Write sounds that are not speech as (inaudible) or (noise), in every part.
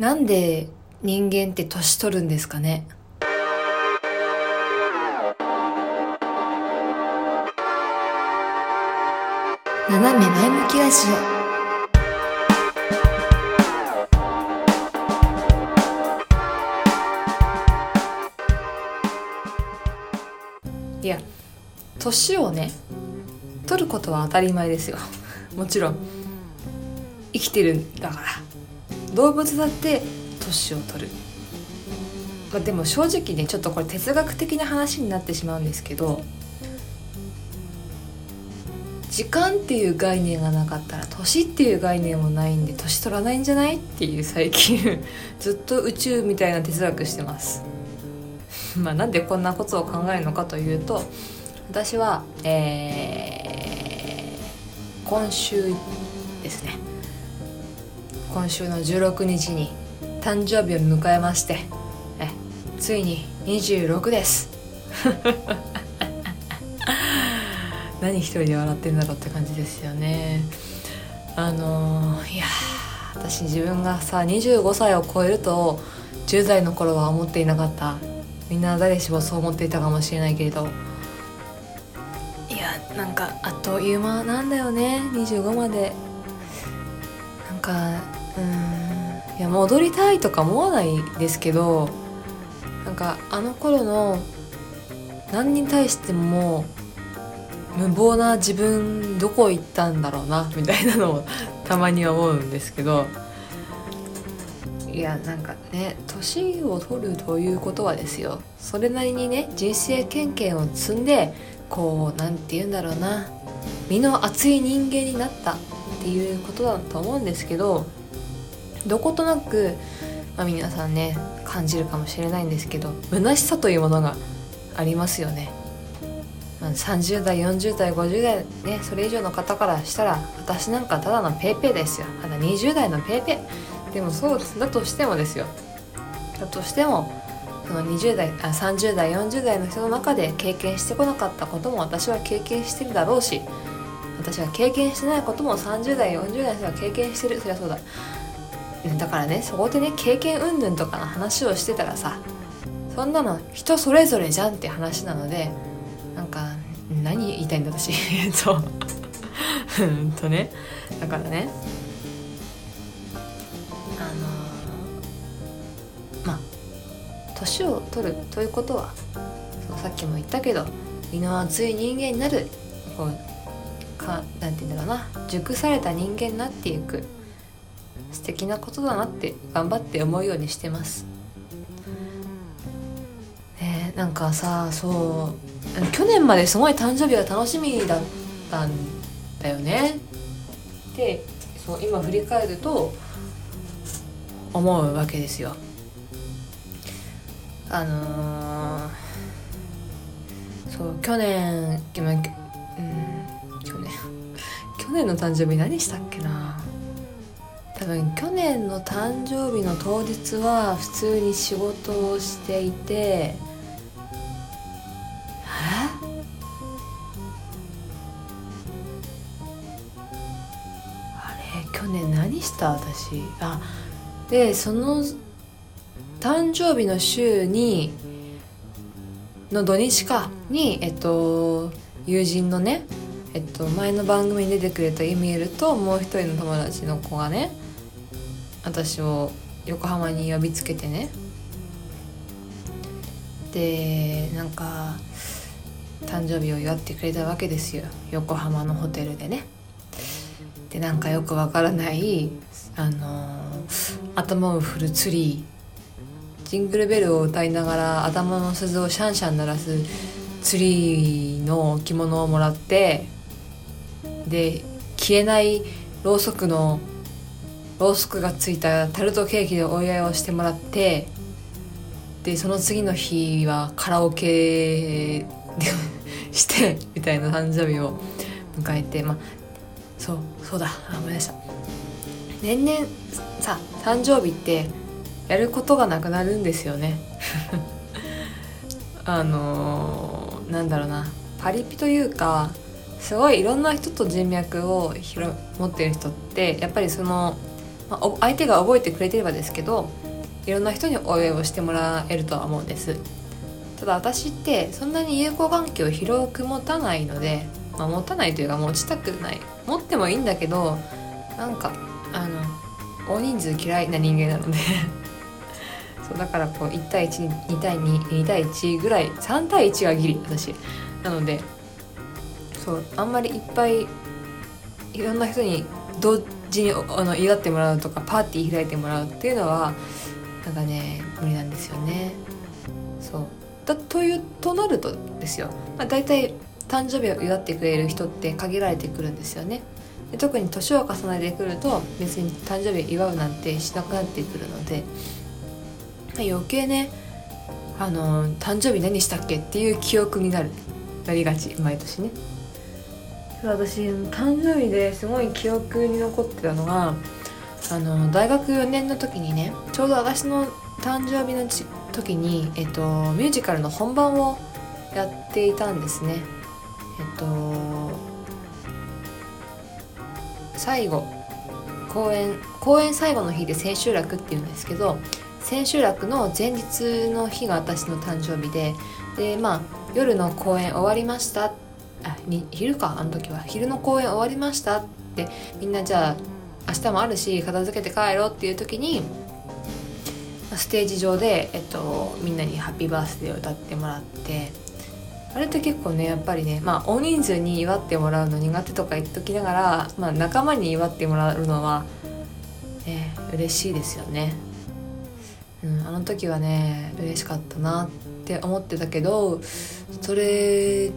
なんで人間って年取るんですかね？斜め前向きラジオ。いや年をね取ることは当たり前ですよ。もちろん生きてるんだから。動物だって年を取る、まあ、でも正直ねちょっとこれ哲学的な話になってしまうんですけど時間っていう概念がなかったら年っていう概念もないんで年取らないんじゃないっていう最近 (laughs) ずっと宇宙みたいな哲学してます。(laughs) まあなんでこんなことを考えるのかというと私はえー、今週ですね。今週の16日に誕生日を迎えましてえついに26です。(laughs) 何一人で笑ってんだろうって感じですよね。あのー、いや私自分がさ25歳を超えると10代の頃は思っていなかった。みんな誰しもそう思っていたかもしれないけれど。いやなんかあっという間なんだよね。25まで。なんかうん。いや戻りたいとか思わないですけどなんかあの頃の何に対しても無謀な自分どこ行ったんだろうなみたいなのを (laughs) たまに思うんですけどいやなんかね年を取るということはですよ。それなりにね人生経験を積んでこう何て言うんだろうな身の厚い人間になったっていうことだと思うんですけどどことなく、まあ、皆さんね感じるかもしれないんですけど虚しさというものがありますよね。30代40代50代ねそれ以上の方からしたら私なんかただのペーペーですよ。ただ20代のペーペー。でもそうだとしてもですよ。だとしてもその20代あ30代40代の人の中で経験してこなかったことも私は経験してるだろうし私は経験してないことも30代40代の人は経験してる。そりゃそうだ。だからねそこでね経験云々とかの話をしてたらさそんなの人それぞれじゃんって話なのでなんか何言いたいんだ私。えっとうんとね。だからねあのー、まあ年を取るということはさっきも言ったけど身の厚い人間になるこうかなんて言うんだろうな熟された人間になっていく。素敵なことだなって頑張って思うようにしてます。ねなんかさそう去年まですごい誕生日が楽しみだったんだよね。でそう今振り返ると思うわけですよ。あのー、そう去年、うん、去年。(laughs) 去年の誕生日何したっけな。多分去年の誕生日の当日は普通に仕事をしていてあれ？去年何した？私。あでその誕生日の週にの土日かにえっと友人のねえっと前の番組に出てくれたイメールともう一人の友達の子がね私を横浜に呼びつけてね。でなんか誕生日を祝ってくれたわけですよ。横浜のホテルでね。でなんかよくわからないあの、頭を振るツリー。ジングルベルを歌いながら頭の鈴をシャンシャン鳴らすツリーの着物をもらってで消えないろうそくのろうそくがついたタルトケーキでお祝いをしてもらってでその次の日はカラオケしてみたいな誕生日を迎えてまあそうそうだあ思い出した年々さ誕生日ってやることがなくなるんですよね。(laughs) あのー、なんだろうな。パリピというかすごいいろんな人と人脈を持ってる人ってやっぱりそのまあ、相手が覚えてくれてればですけどいろんな人にお祝いをしてもらえるとは思うんです。ただ私ってそんなに友好関係を広く持たないので、まあ、持たないというか持ちたくない。持ってもいいんだけどなんかあの大人数嫌いな人間なので。(laughs) そうだからこう1対12対22対1ぐらい3対1はギリ私。なのでそうあんまりいっぱいいろんな人に同時にあの祝ってもらうとかパーティー開いてもらうっていうのはなんかね無理なんですよね。そう。だというとなるとですよ、まあ、大体誕生日を祝ってくれる人って限られてくるんですよね。で特に年を重ねてくると別に誕生日祝うなんてしなくなってくるので余計ねあの誕生日何したっけっていう記憶になる。なりがち毎年ね。私誕生日ですごい記憶に残ってたのがあの大学4年の時にねちょうど私の誕生日の時に、えっと、ミュージカルの本番をやっていたんですね。えっと最後公演公演最後の日で千秋楽っていうんですけど千秋楽の前日の日が私の誕生日ででまあ夜の公演終わりましたあに昼かあの時は昼の公演終わりましたってみんなじゃあ明日もあるし片付けて帰ろうっていう時にステージ上で、えっと、みんなに「ハッピーバースデー」を歌ってもらってあれって結構ねやっぱりねまあ大人数に祝ってもらうの苦手とか言っときながら、まあ、仲間に祝ってもらうのはね嬉しいですよね。うん、あの時はね嬉しかったなって思ってたけどそれ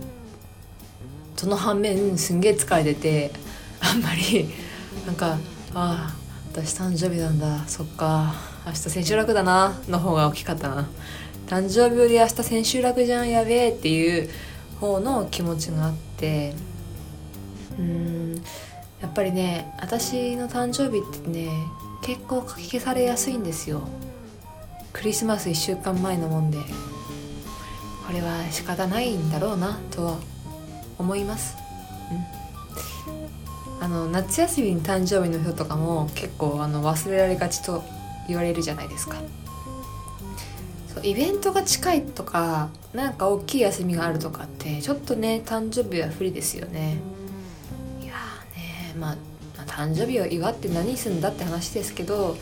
その反面すんげえ疲れててあんまりなんかああ私誕生日なんだそっか明日千秋楽だなの方が大きかったな。誕生日より明日千秋楽じゃんやべえっていう方の気持ちがあって。うんやっぱりね私の誕生日ってね結構書き消されやすいんですよ。クリスマス1週間前のもんで。これは仕方ないんだろうなとは思います。うん。あの夏休みに誕生日の人とかも結構あの忘れられがちと言われるじゃないですか。そうイベントが近いとかなんか大きい休みがあるとかってちょっとね誕生日は不利ですよね。いやねまあ誕生日を祝って何するんだって話ですけど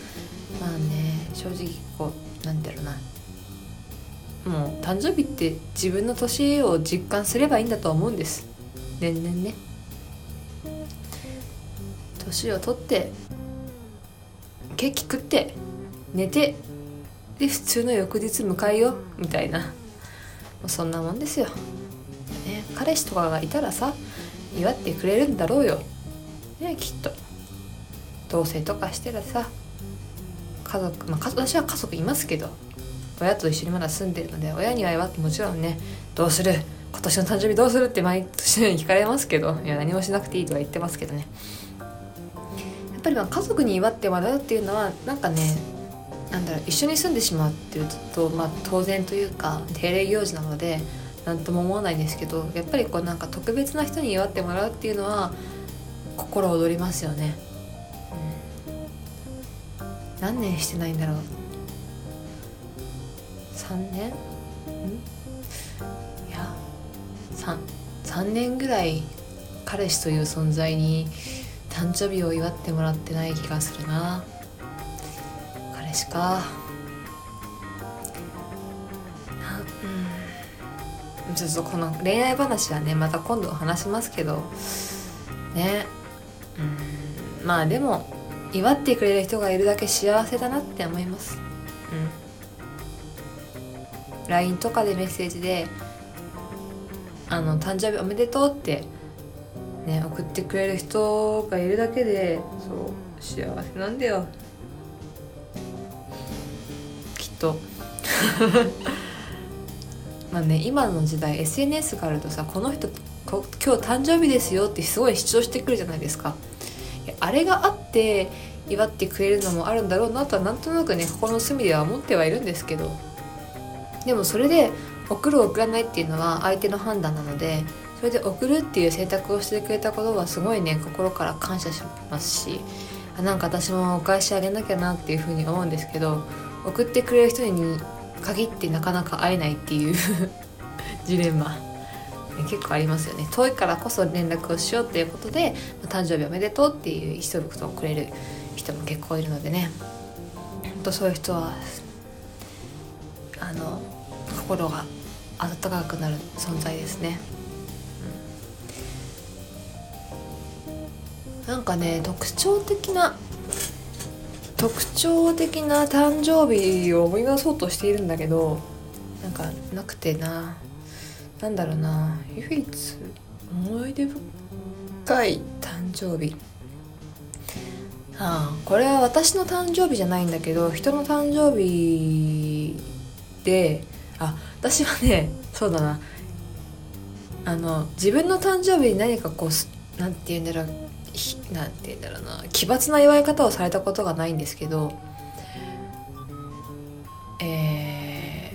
まあね正直こうなんだろうな。もう誕生日って自分の年を実感すればいいんだと思うんです。年々ね。年を取ってケーキ食って寝てで普通の翌日迎えようみたいな。もうそんなもんですよ、ね、彼氏とかがいたらさ祝ってくれるんだろうよ。ねきっと。同棲とかしてらさ家族まあ私は家族いますけど。親と一緒にまだ住んでるので親には祝ってもちろんねどうする今年の誕生日どうするって毎年のように聞かれますけどいや何もしなくていいとは言ってますけどね。やっぱりまあ家族に祝ってもらうっていうのはなんかねなんだろう一緒に住んでしまうっていうと、まあ、当然というか定例行事なので何とも思わないんですけどやっぱりこうなんか特別な人に祝ってもらうっていうのは心躍りますよね、うん、何年してないんだろう。3年？ん？いや 3, 3年ぐらい彼氏という存在に誕生日を祝ってもらってない気がするな。彼氏か。うん。ちょっとこの恋愛話はねまた今度話しますけど。ね。うん。まあでも祝ってくれる人がいるだけ幸せだなって思います。LINE とかでメッセージで「あの誕生日おめでとう」ってね送ってくれる人がいるだけでそう幸せなんだよ。きっと。(laughs) まあね今の時代 SNS があるとさこの人今日誕生日ですよってすごい主張してくるじゃないですか。あれがあって祝ってくれるのもあるんだろうなとはなんとなくね心の隅では思ってはいるんですけど。でもそれで送る送らないっていうのは相手の判断なのでそれで送るっていう選択をしてくれたことはすごいね心から感謝しますしあなんか私もお返しあげなきゃなっていうふうに思うんですけど送ってくれる人に限ってなかなか会えないっていう (laughs) ジレンマ結構ありますよね。遠いからこそ連絡をしようっていうことで「誕生日おめでとう」っていう一言をくれる人も結構いるのでね。ほんとそういう人はあの心が温かくなる存在ですね、うん、なんかね特徴的な特徴的な誕生日を思い出そうとしているんだけどなんかなくてな。なんだろうな。唯一思い出深い誕生日。ああこれは私の誕生日じゃないんだけど人の誕生日であ私はねそうだな。あの自分の誕生日に何かこうなんて言うんだろうなんて言うんだろうな。奇抜な祝い方をされたことがないんですけどえ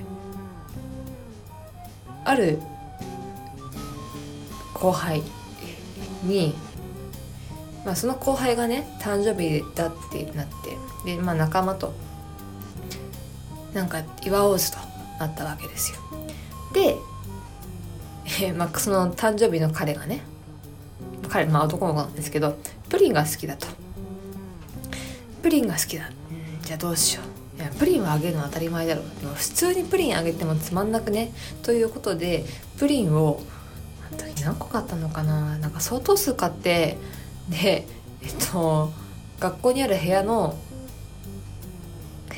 ー、ある後輩に、まあ、その後輩がね誕生日だってなってで、まあ、仲間となんか祝おうとなったわけですよ。で、えー、まあ、その誕生日の彼がね彼まあ男の子なんですけどプリンが好きだと。プリンが好きだ。じゃあどうしよう。いやプリンはあげるのは当たり前だろう普通にプリンあげてもつまんなくねということでプリンを何個買ったのかななんか相当数買ってでえっと学校にある部屋の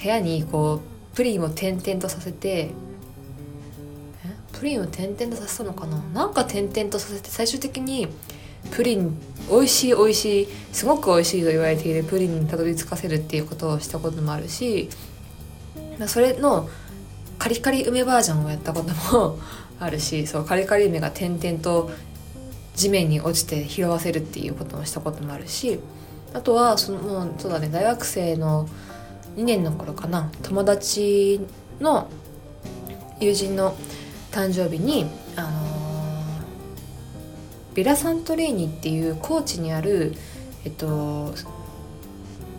部屋にこうプリンを点々とさせてプリンを点々とさせたのかな？なんか点々とさせて最終的にプリン美味しい美味しいすごく美味しいと言われているプリンにたどり着かせるっていうことをしたこともあるしそれのカリカリ梅バージョンをやったこともあるしそうカリカリ梅が点々と地面に落ちて拾わせるっていうこともしたこともあるしあとはそのもうそうだね大学生の2年の頃かな。友達の友人の誕生日にあのー、ビラサントリーニっていう高知にあるえっと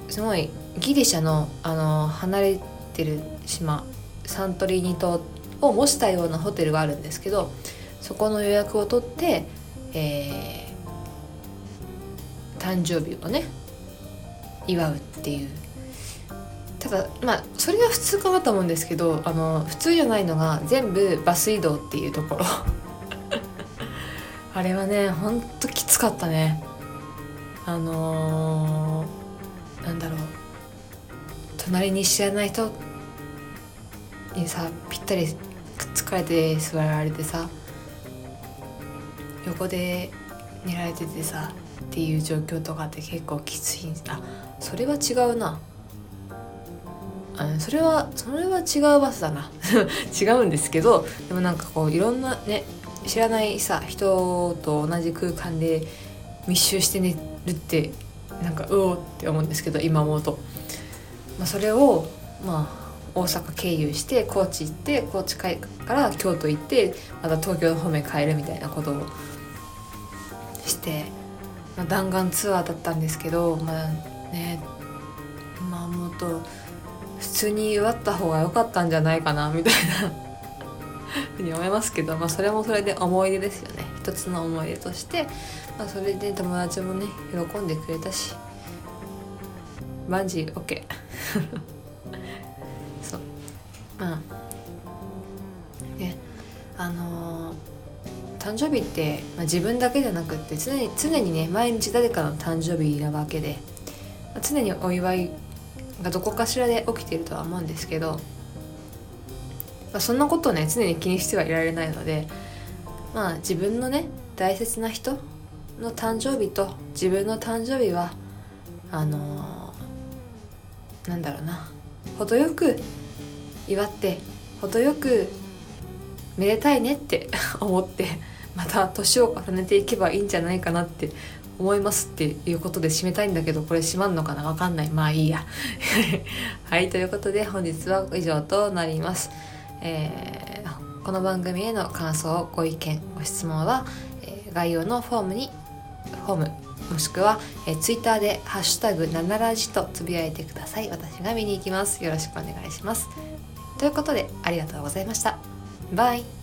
すごいギリシャの、あのー、離れてる島サントリーニ島を模したようなホテルがあるんですけどそこの予約を取って、えー、誕生日をね祝うっていうただまあそれが普通かなと思うんですけどあの普通じゃないのが全部バス移動っていうところ。(laughs) あれはねほんときつかったね。あのー、なんだろう。隣に知らない人にさぴったりくっつかれて座られてさ横で寝られててさっていう状況とかって結構きついあそれは違うな。それはそれは違うバスだな。(laughs) 違うんですけどでもなんかこういろんなね知らないさ人と同じ空間で密集して寝るってなんかうおって思うんですけど今思うと、まあ、それをまあ大阪経由して高知行って高知から京都行ってまた東京方面帰るみたいなことをして、まあ、弾丸ツアーだったんですけどまあね今思うと普通に祝った方が良かったんじゃないかなみたいな。ふうに思いますけど、まあ、それもそれで思い出ですよね。一つの思い出として、まあ、それで友達もね喜んでくれたし。バンジー OK (laughs) そう。まあねあのー、誕生日って、まあ、自分だけじゃなくって常に常にね毎日誰かの誕生日なわけで、まあ、常にお祝いがどこかしらで起きているとは思うんですけど、まあ、そんなことをね常に気にしてはいられないのでまあ自分のね大切な人の誕生日と自分の誕生日はあのー、なんだろうな程よく祝って程よくめでたいねって思ってまた年を重ねていけばいいんじゃないかなって思いますっていうことで締めたいんだけどこれ閉まんのかな？わかんない。まあいいや。(laughs) はいということで本日は以上となります、えー、この番組への感想ご意見ご質問は、えー、概要のフォームにフォームもしくは、えー、ツイッターで「ハッシュタグ7ラジ」とつぶやいてください。私が見に行きます。よろしくお願いします。ということでありがとうございました。バイ。